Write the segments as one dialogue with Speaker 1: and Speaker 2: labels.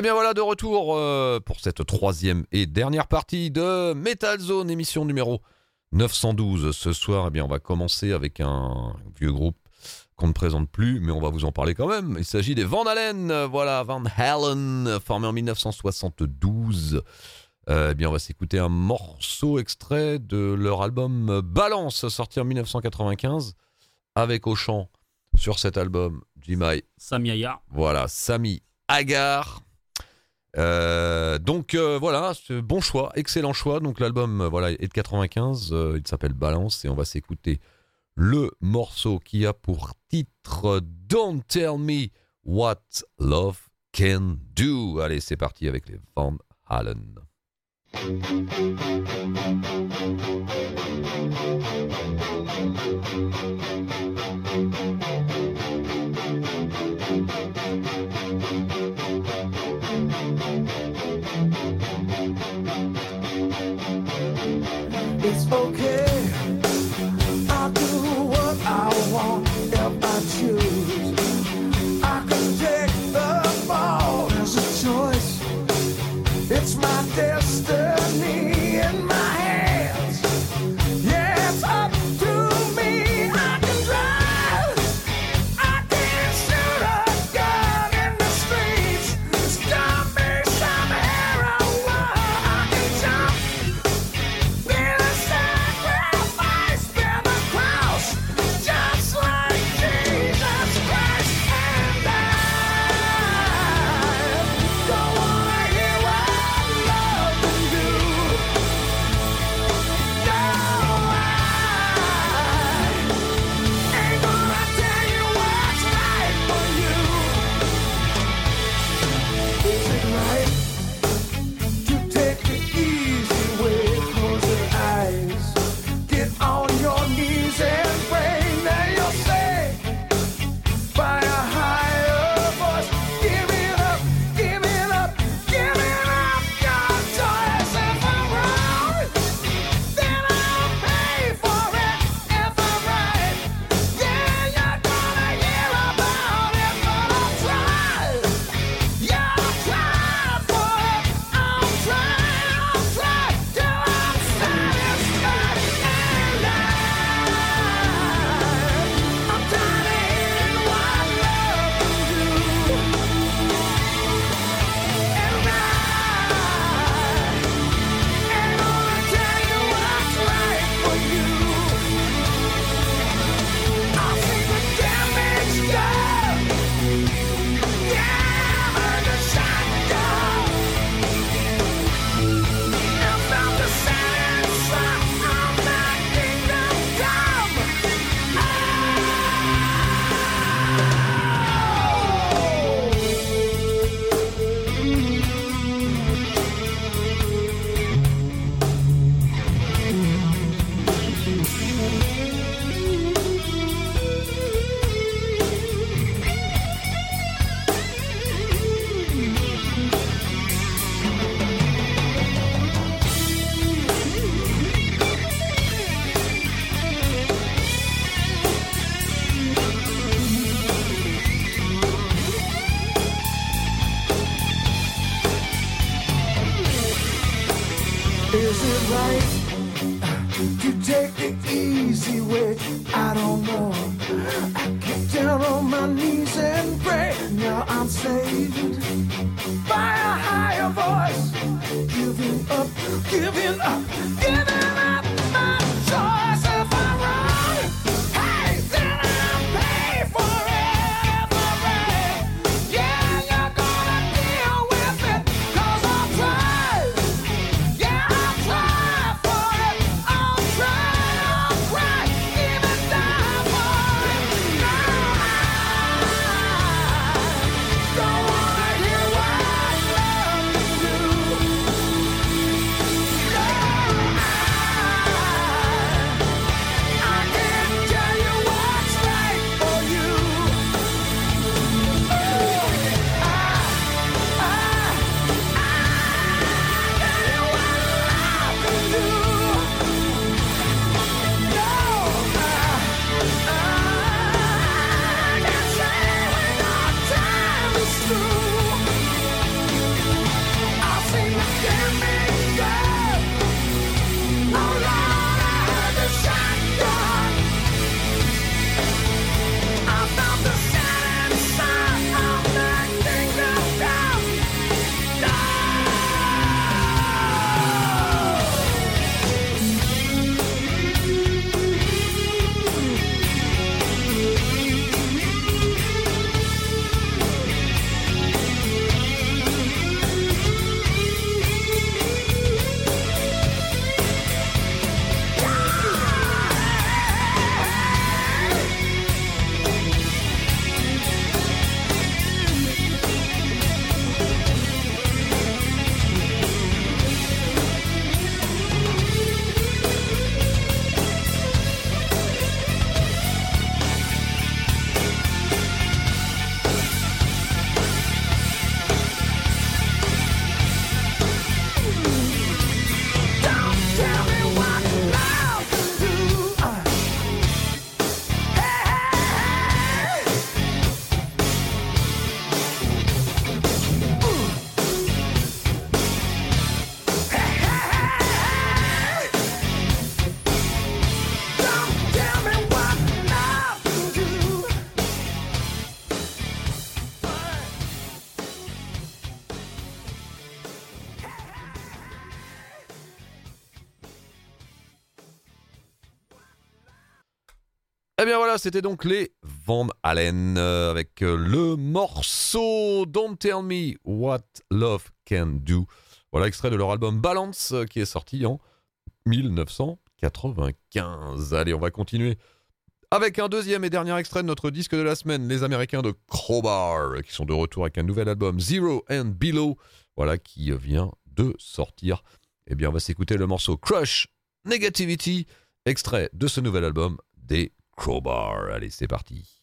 Speaker 1: Et bien voilà, de retour euh, pour cette troisième et dernière partie de Metal Zone, émission numéro 912. Ce soir, eh bien, on va commencer avec un vieux groupe qu'on ne présente plus, mais on va vous en parler quand même. Il s'agit des Van Halen. Voilà, Van Halen, formé en 1972. Euh, eh bien, on va s'écouter un morceau extrait de leur album Balance, sorti en 1995, avec au chant sur cet album Jimmy.
Speaker 2: Sami Agar.
Speaker 1: Voilà, Sami Agar. Euh, donc euh, voilà, bon choix, excellent choix. Donc l'album euh, voilà est de 95, il s'appelle Balance et on va s'écouter le morceau qui a pour titre Don't Tell Me What Love Can Do. Allez, c'est parti avec les Van Halen.
Speaker 3: okay.
Speaker 1: Eh bien voilà, c'était donc les Van Halen euh, avec euh, le morceau Don't Tell Me What Love Can Do. Voilà, extrait de leur album Balance euh, qui est sorti en 1995. Allez, on va continuer avec un deuxième et dernier extrait de notre disque de la semaine, les Américains de Crowbar, qui sont de retour avec un nouvel album Zero and Below, voilà, qui vient de sortir. Eh bien, on va s'écouter le morceau Crush Negativity, extrait de ce nouvel album des Crowbar. Allez, c'est parti.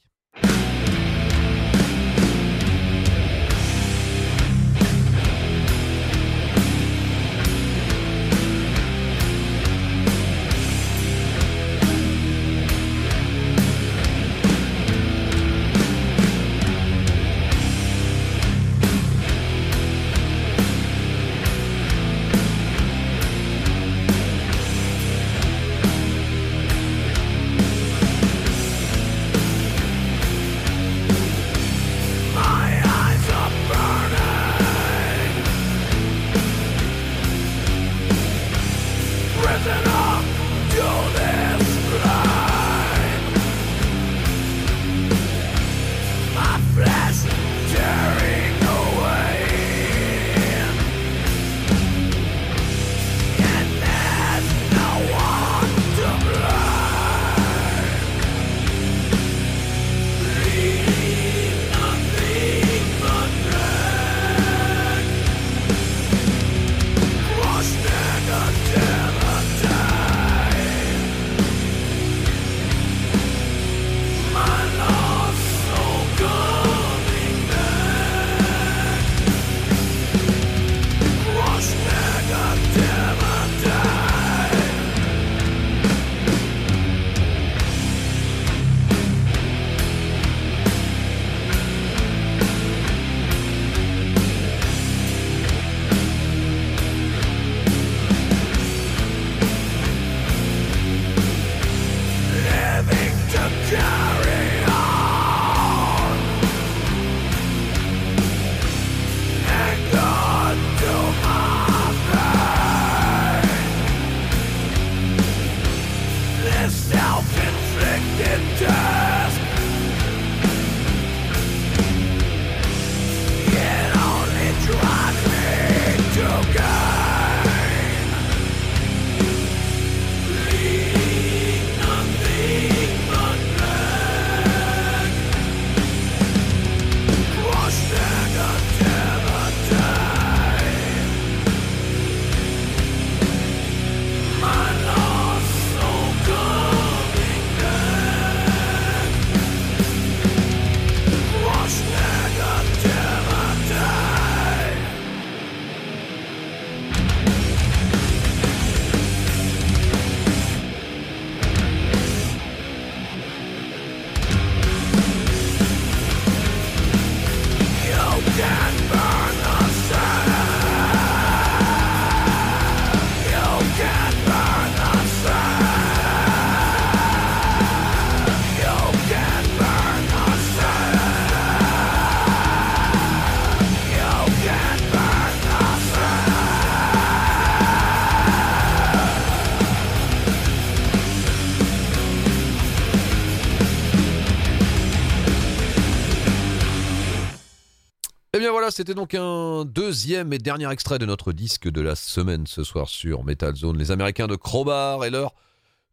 Speaker 1: C'était donc un deuxième et dernier extrait de notre disque de la semaine ce soir sur Metal Zone. Les Américains de Crowbar et leur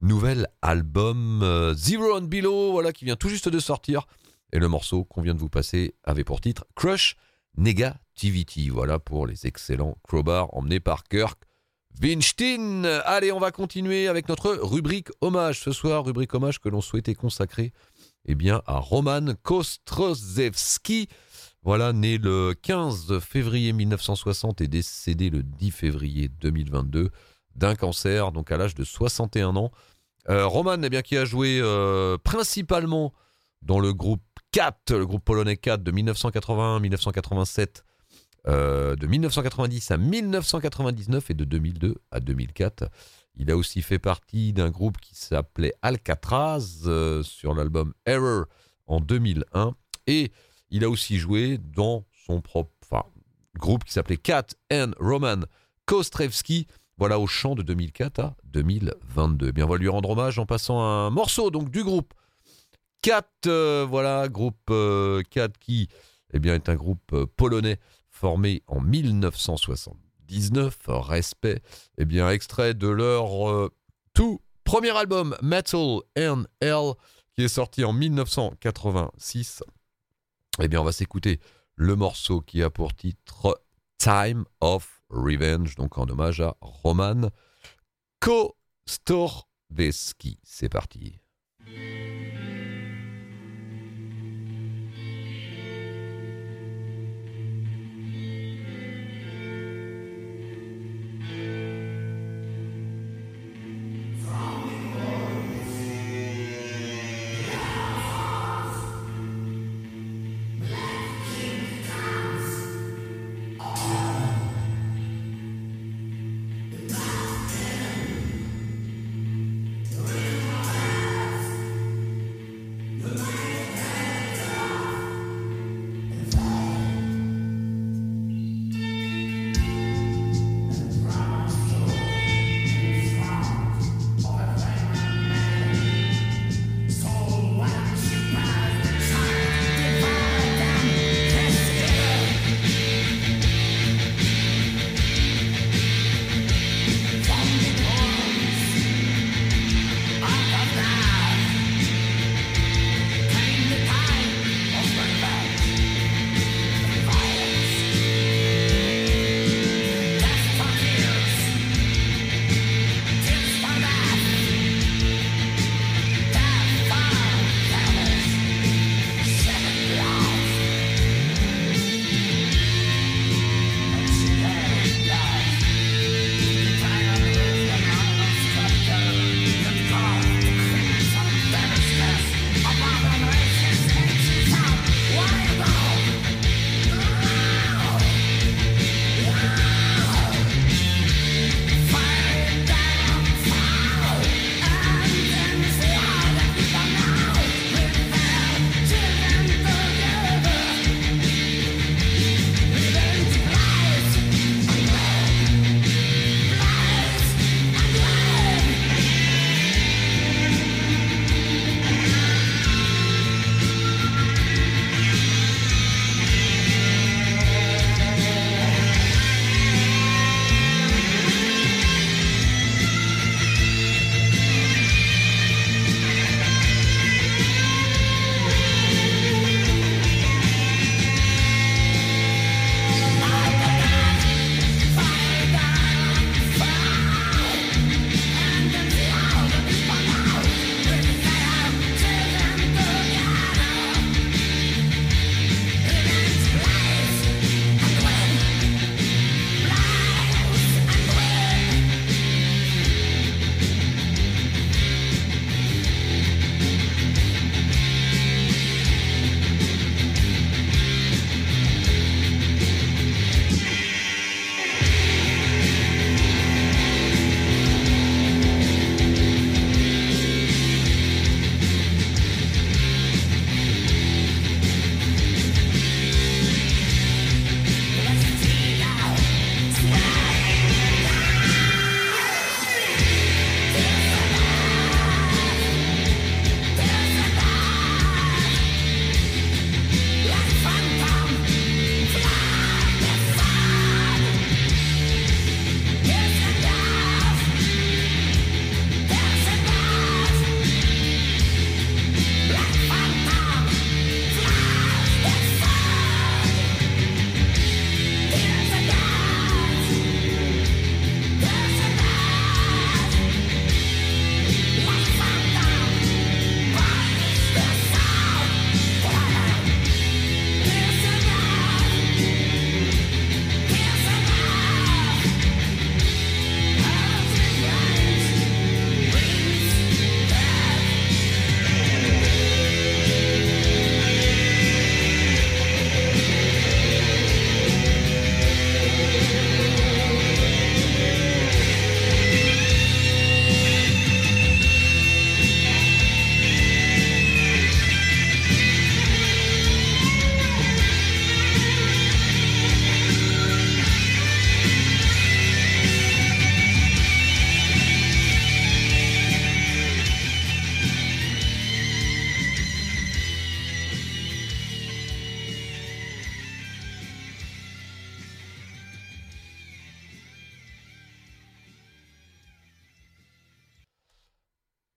Speaker 1: nouvel album euh, Zero and Below, voilà, qui vient tout juste de sortir. Et le morceau qu'on vient de vous passer avait pour titre Crush Negativity. Voilà pour les excellents Crowbar emmenés par Kirk Winstein. Allez, on va continuer avec notre rubrique hommage ce soir, rubrique hommage que l'on souhaitait consacrer eh bien, à Roman Kostrozewski. Voilà, né le 15 février 1960 et décédé le 10 février 2022 d'un cancer, donc à l'âge de 61 ans. Euh, Roman, eh bien, qui a joué euh, principalement dans le groupe 4, le groupe polonais 4 de 1981-1987, euh, de 1990 à 1999 et de 2002 à 2004. Il a aussi fait partie d'un groupe qui s'appelait Alcatraz sur l'album Error en 2001 et il a aussi joué dans son propre groupe qui s'appelait Cat and Roman Kostrevski. Voilà au chant de 2004 à 2022. Eh bien, on va lui rendre hommage en passant un morceau donc du groupe Cat, euh, voilà, groupe euh, Cat qui eh bien, est un groupe euh, polonais formé en 1979, respect, eh bien, extrait de leur euh, tout premier album Metal and Hell qui est sorti en 1986. Eh bien, on va s'écouter le morceau qui a pour titre Time of Revenge, donc en hommage à Roman Kostorveski. C'est parti.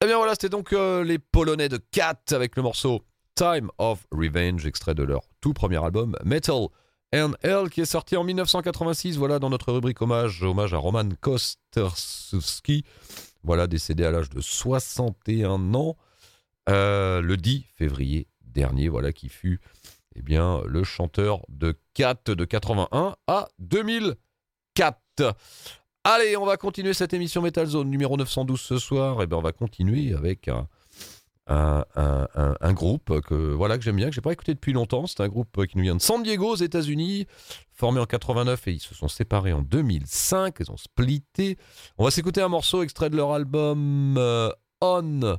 Speaker 1: Bien voilà, c'était donc euh, les Polonais de Cat avec le morceau Time of Revenge, extrait de leur tout premier album Metal and Hell qui est sorti en 1986. Voilà dans notre rubrique hommage, hommage à Roman Kosterski. Voilà, décédé à l'âge de 61 ans euh, le 10 février dernier. Voilà qui fut eh bien, le chanteur de Cat de 81 à 2004. Allez, on va continuer cette émission Metal Zone numéro 912 ce soir. Et eh bien, on va continuer avec un, groupe que voilà que j'aime bien, que j'ai pas écouté depuis longtemps. C'est un groupe qui nous vient de San Diego, aux États-Unis, formé en 89 et ils se sont séparés en 2005. Ils ont splitté. On va s'écouter un morceau extrait de leur album euh, On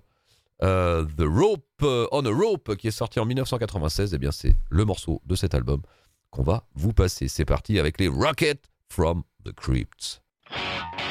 Speaker 1: euh, the Rope, euh, On a Rope, qui est sorti en 1996. Et eh bien, c'est le morceau de cet album qu'on va vous passer. C'est parti avec les Rockets from the Crypts. Thank you.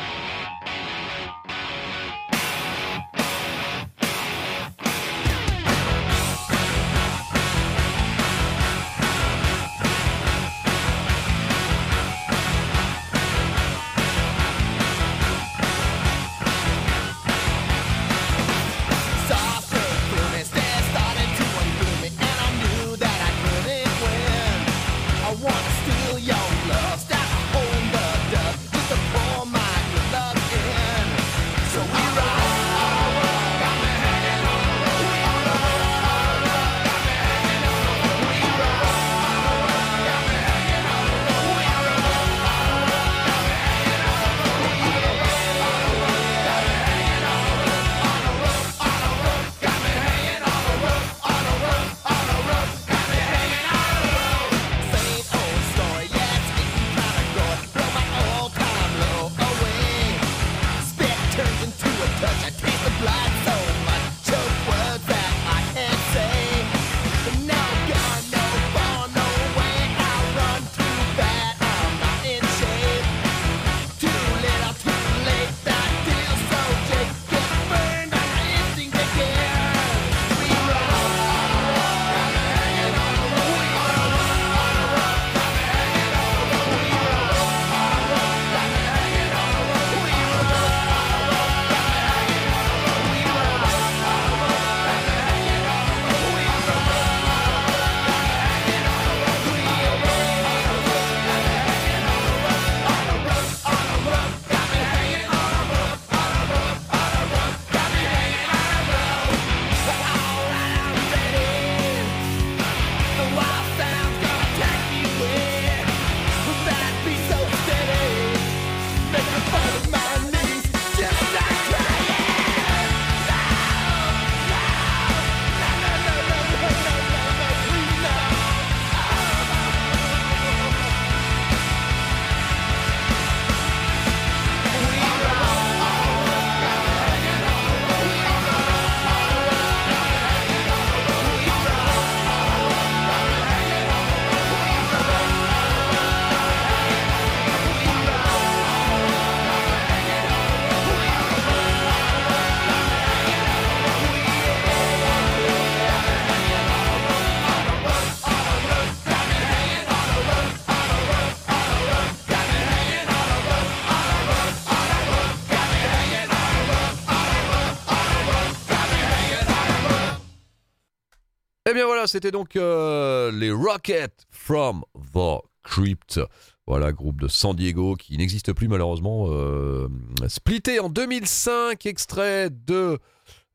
Speaker 1: C'était donc euh, les Rockets from the Crypt. Voilà, groupe de San Diego qui n'existe plus malheureusement. Euh, splitté en 2005, extrait de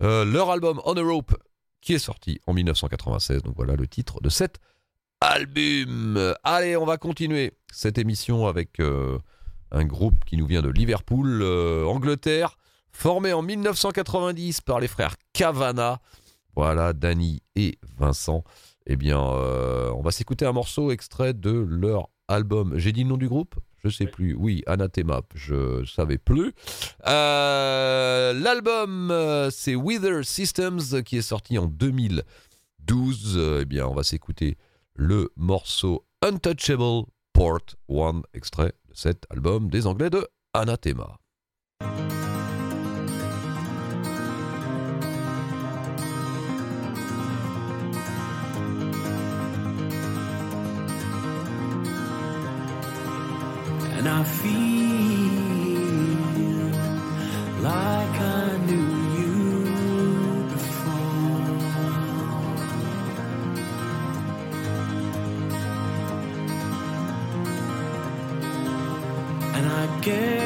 Speaker 1: euh, leur album On a Rope qui est sorti en 1996. Donc voilà le titre de cet album. Allez, on va continuer cette émission avec un groupe qui nous vient de Liverpool, Angleterre, formé en 1990 par les frères Cavana. Voilà, Danny et Vincent. Eh bien, euh, on va s'écouter un morceau extrait de leur album. J'ai dit le nom du groupe? Je sais plus. Oui, Anathema, je savais plus. Euh, l'album, euh, c'est Wither Systems qui est sorti en 2012. Eh bien, on va s'écouter le morceau Untouchable Port 1, extrait de cet album des Anglais de Anathema. and I feel like I knew you
Speaker 3: before, and I guess.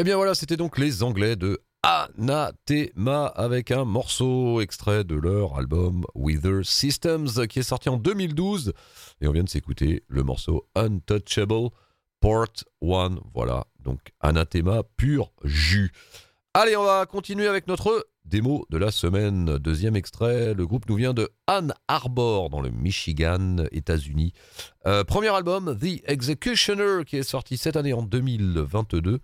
Speaker 1: Eh bien voilà, c'était donc les Anglais de Anathema avec un morceau extrait de leur album Wither Systems qui est sorti en 2012 et on vient de s'écouter le morceau Untouchable Port 1. Voilà, donc Anathema pur jus. Allez, on va continuer avec notre démo de la semaine. Deuxième extrait, le groupe nous vient de Ann Arbor dans le Michigan, États-Unis. Euh, premier album, The Executioner, qui est sorti cette année en 2022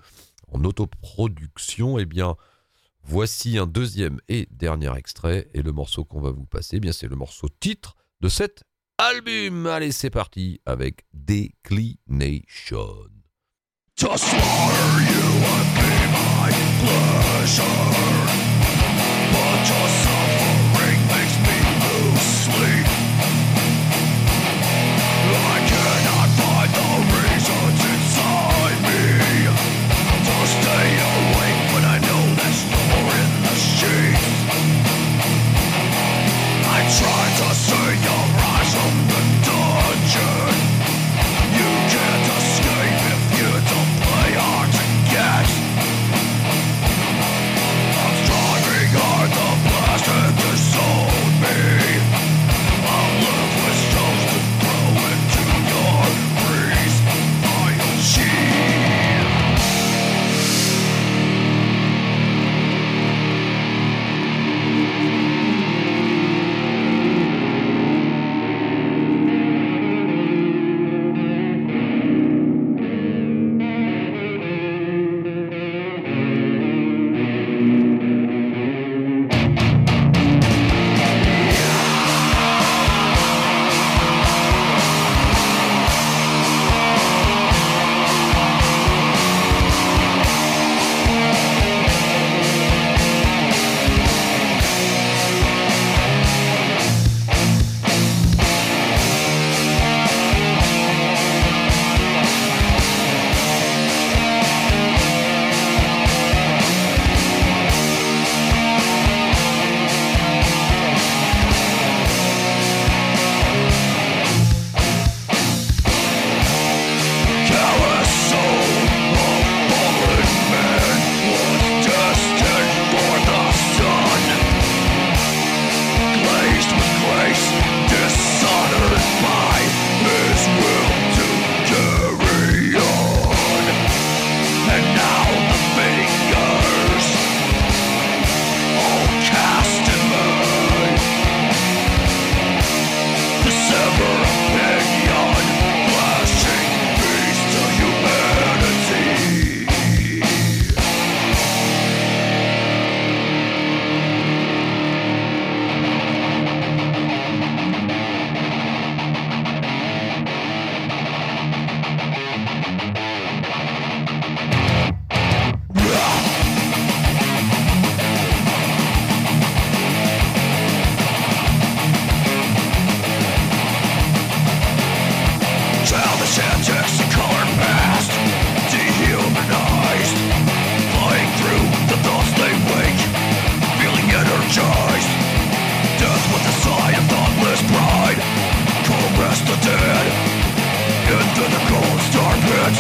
Speaker 1: en autoproduction. Eh bien, voici un deuxième et dernier extrait. Et le morceau qu'on va vous passer, eh bien, c'est le morceau titre de cet album. Allez, c'est parti avec Declination.
Speaker 2: To slaughter you would be my pleasure, but your suffering makes me. To see Rest the dead. Into the cold star pit.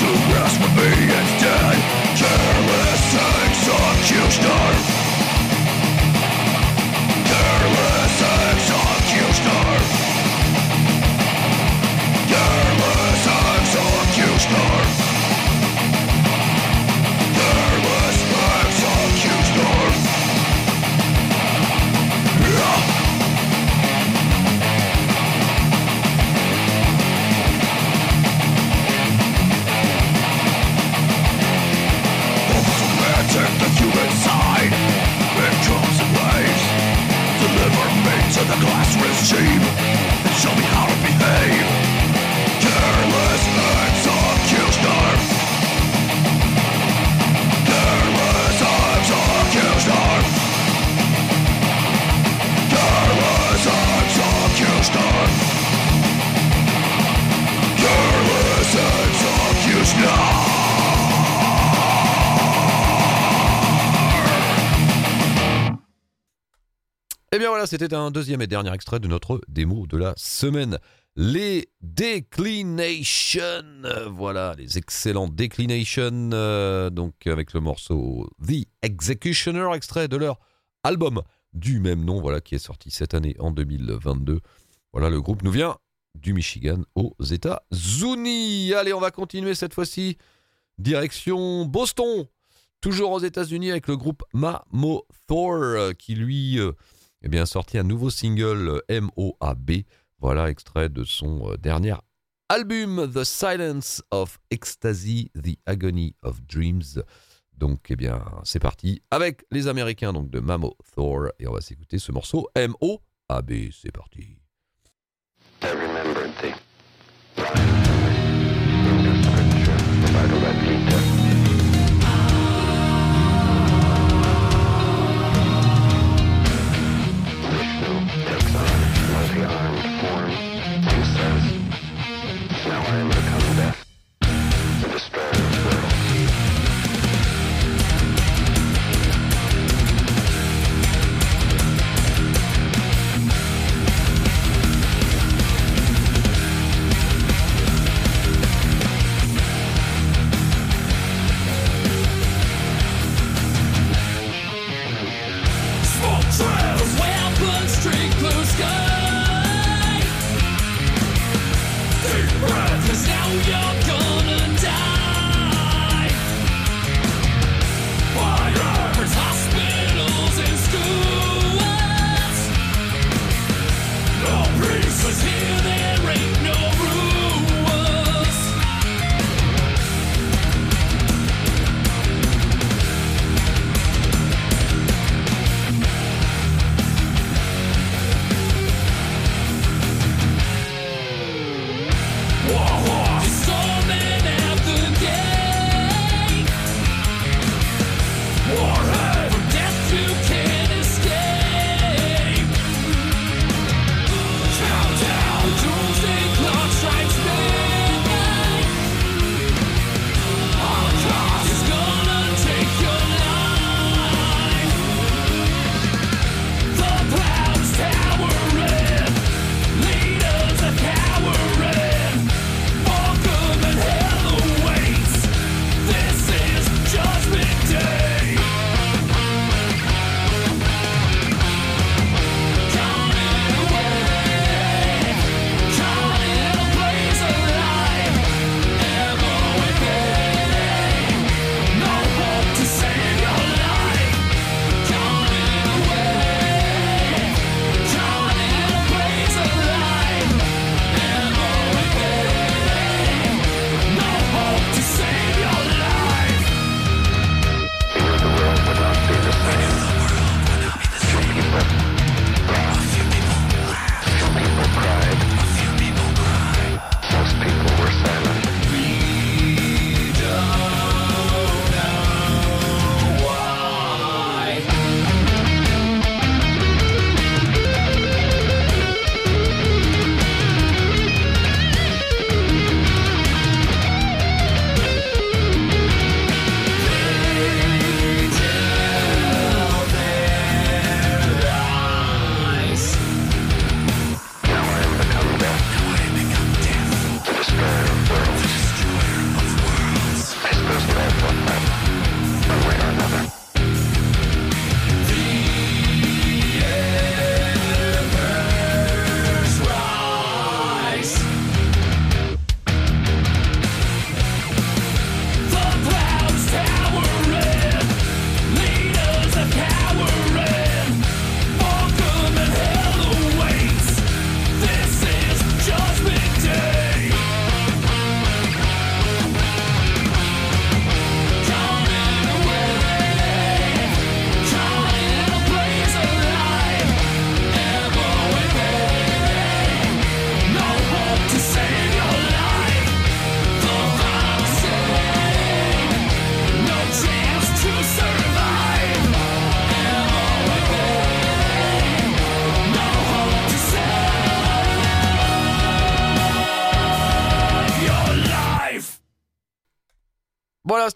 Speaker 2: To rest with me instead Careless executioner. Careless executioner. Careless executioner
Speaker 1: c'était un deuxième et dernier extrait de notre démo de la semaine.
Speaker 4: les Declination. Voilà, les excellents Declination. euh, donc avec le morceau The Executioner, extrait de leur album du même nom, voilà, qui est sorti cette année en 2022. Voilà, le groupe nous vient du Michigan aux États-Unis. Allez, on va continuer cette fois-ci. Direction Boston. Toujours aux États-Unis avec le groupe Mamo Thor euh, qui lui euh, eh bien, sorti un nouveau single euh, M-O-A-B. Voilà, extrait de son euh, dernier album The Silence of Ecstasy, The Agony of Dreams. Donc, eh bien, c'est parti avec les Américains donc de Mamo Thor et on va s'écouter ce morceau M-O-A-B. C'est parti.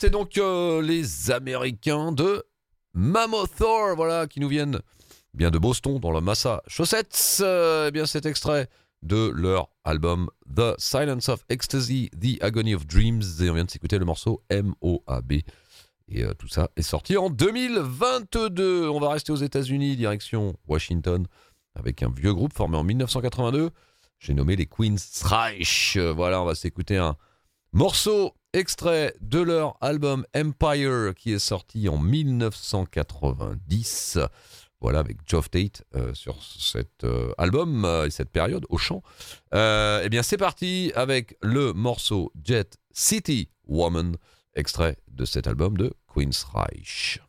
Speaker 4: C'était donc euh, les Américains de Mammothor, voilà, qui nous viennent bien de Boston, dans le Massachusetts. Euh, eh bien, cet extrait
Speaker 5: de leur album The Silence of Ecstasy, The Agony of Dreams. Et on vient de s'écouter le morceau MOAB. Et euh, tout ça est sorti en 2022. On va rester aux États-Unis, direction Washington, avec un vieux groupe formé en 1982. J'ai nommé les Queen's Reich. Euh, Voilà, on va s'écouter un morceau extrait de leur album Empire qui est sorti en 1990. Voilà, avec Geoff Tate euh, sur cet euh, album euh, et cette période au chant. Eh bien, c'est parti avec le morceau Jet City Woman, extrait de cet album de Queen's Reich.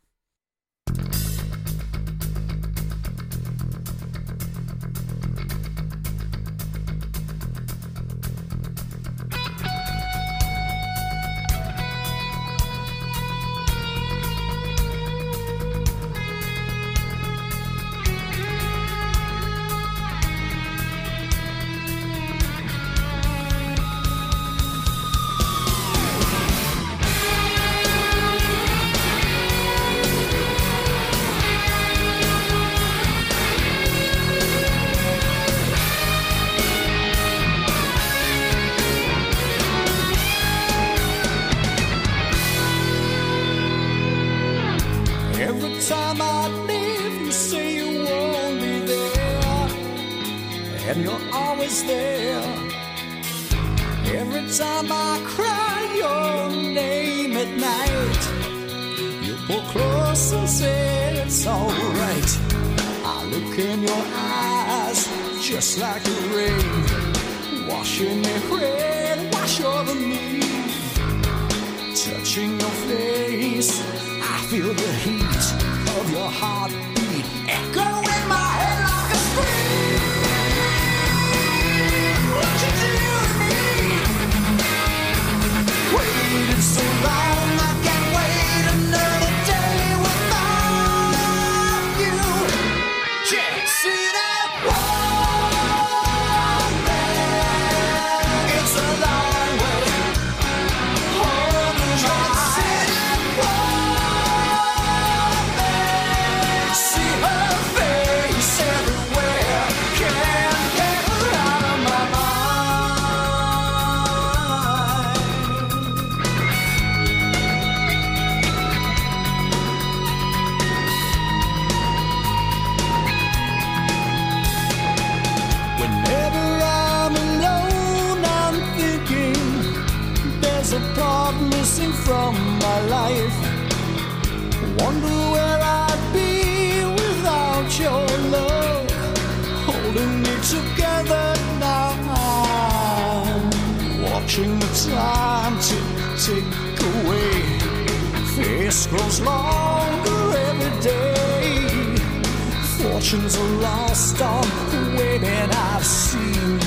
Speaker 6: Lost on the that I've seen,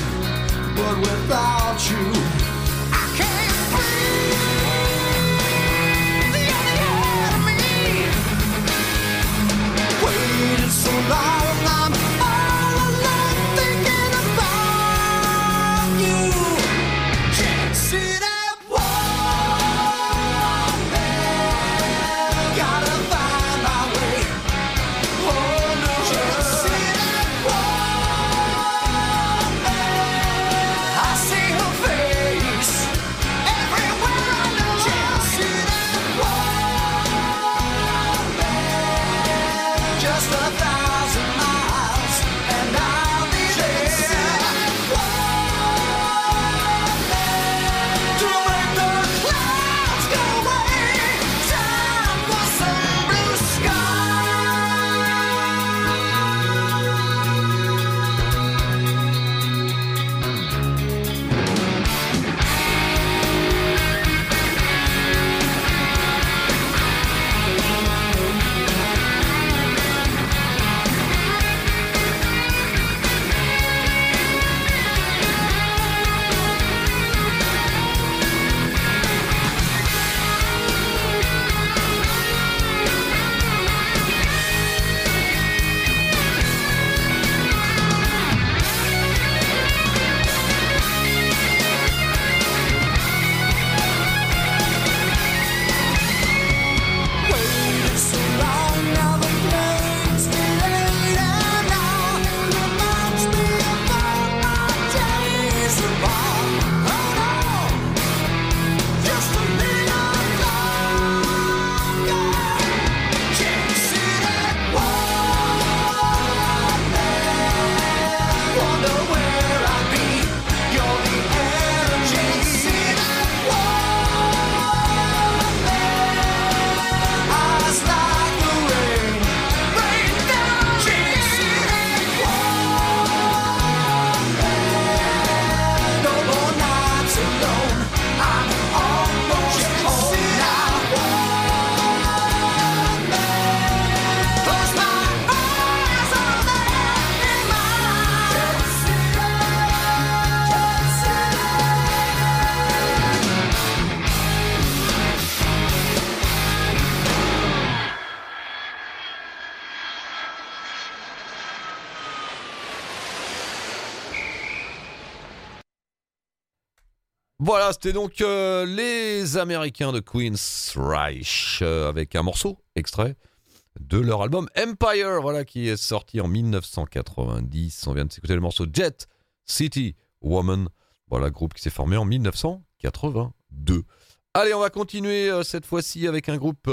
Speaker 6: but without you, I can't breathe. The me, so long,
Speaker 1: c'était donc euh, les Américains de Queen's Reich euh, avec un morceau extrait de leur album Empire, voilà, qui est sorti en 1990. On vient de s'écouter le morceau Jet City Woman, voilà, groupe qui s'est formé en 1982. Allez, on va continuer euh, cette fois-ci avec un groupe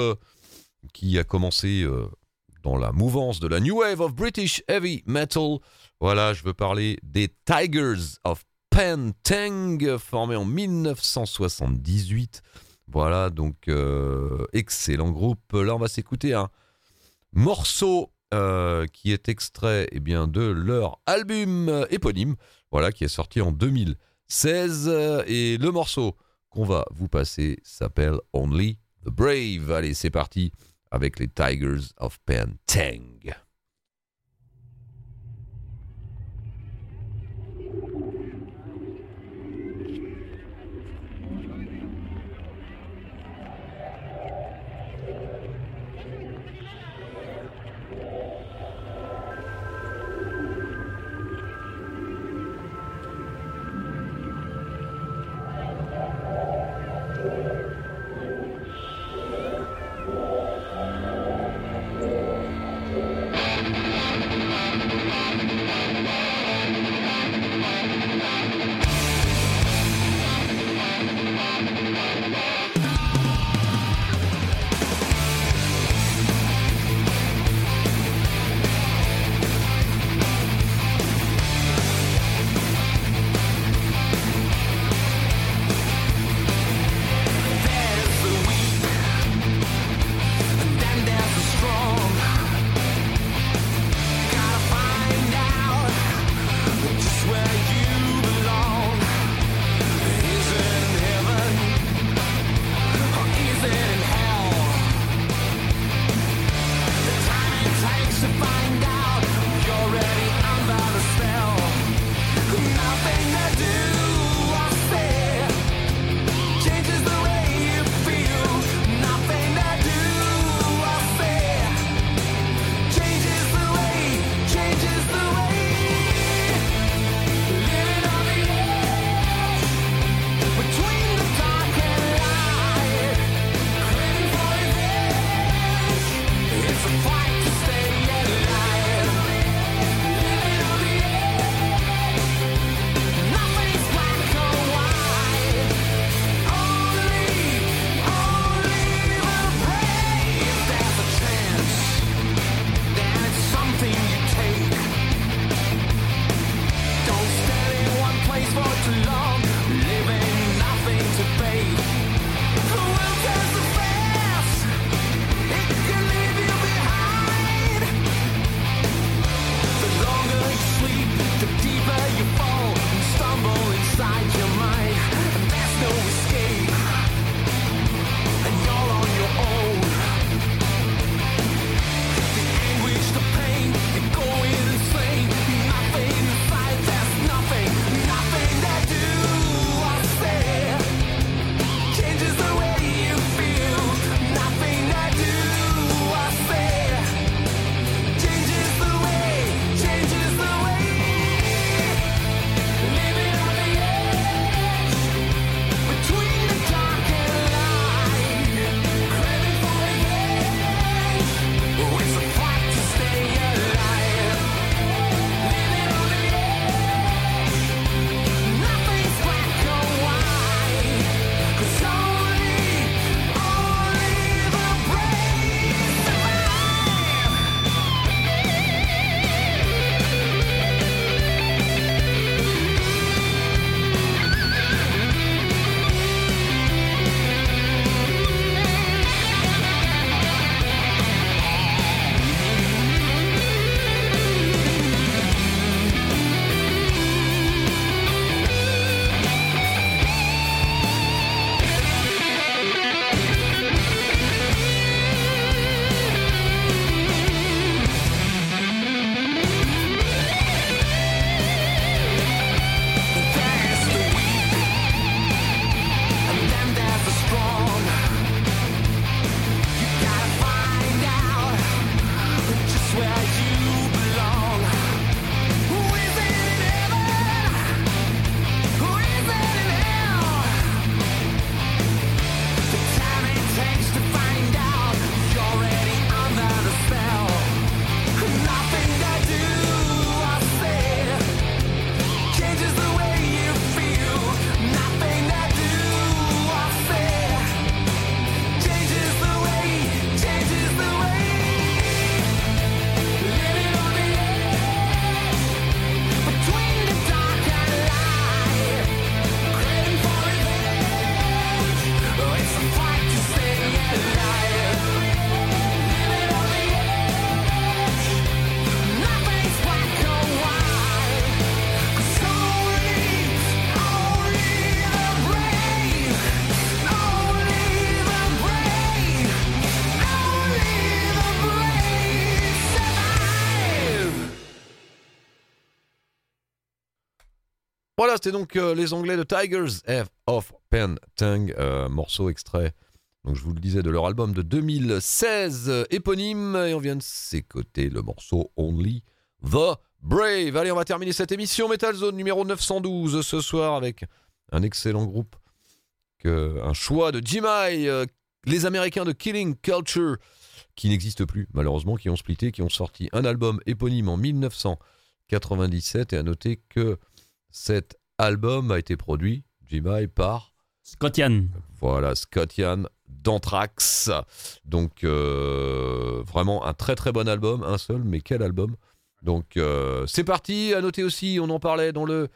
Speaker 1: qui a commencé dans la mouvance de la New Wave of British Heavy Metal. Voilà, je veux parler des Tigers of Pentang, formés en 1978. Voilà, donc euh, excellent groupe. Là, on va s'écouter un morceau euh, qui est extrait eh de leur album éponyme, voilà, qui est sorti en 2016. euh, Et le morceau qu'on va vous passer s'appelle Only the Brave. Allez, c'est parti avec les Tigers of Pentang. C'était donc euh, les Anglais de Tigers F of Pentang, euh, morceau extrait, donc je vous le disais, de leur album de 2016 euh, éponyme, et on vient de s'écouter le morceau Only the Brave. Allez, on va terminer cette émission Metal Zone numéro 912 ce soir avec un excellent groupe, un choix de Jimai, euh, les Américains de Killing Culture, qui n'existent plus malheureusement, qui ont splitté, qui ont sorti un album éponyme en 1997, et à noter que cet album a été produit, Jimai, par
Speaker 7: Scotian.
Speaker 1: voilà, Scott Yann d'Anthrax. Donc, euh, vraiment un très très bon album, un seul, mais quel album. Donc, euh, c'est parti. À noter aussi, on en parlait dans le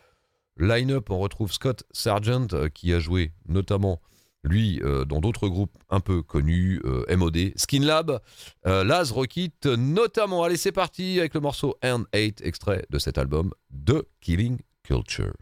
Speaker 1: line-up, on retrouve Scott Sargent euh, qui a joué notamment, lui, euh, dans d'autres groupes un peu connus, euh, MOD, Skinlab, euh, Laz Rockit notamment. Allez, c'est parti avec le morceau Earn 8, extrait de cet album de Killing Culture.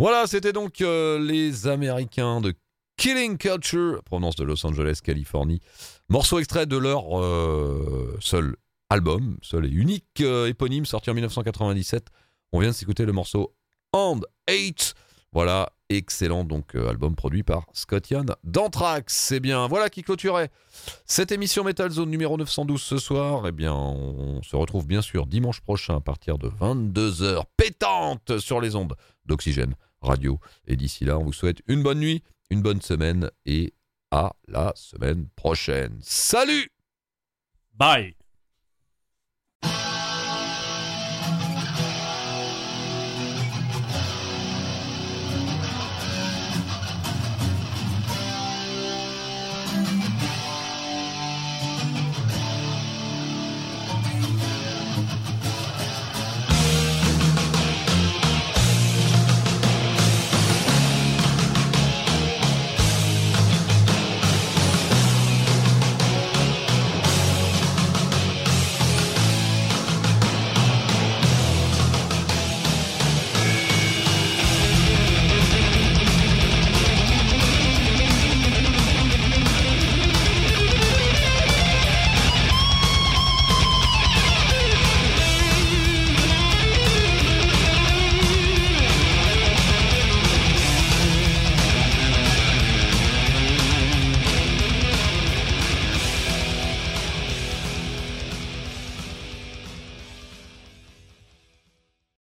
Speaker 1: Voilà, c'était donc euh, les Américains de Killing Culture, provenance de Los Angeles, Californie. Morceau extrait de leur euh, seul album, seul et unique euh, éponyme, sorti en 1997. On vient de s'écouter le morceau And 8. Voilà, excellent donc album produit par Scott Yann d'Anthrax. C'est bien, voilà qui clôturait cette émission Metal Zone numéro 912 ce soir. Eh bien, on se retrouve bien sûr dimanche prochain à partir de 22h pétante sur les ondes d'Oxygène Et d'ici là, on vous souhaite une bonne nuit, une bonne semaine et à la semaine prochaine. Salut!
Speaker 7: Bye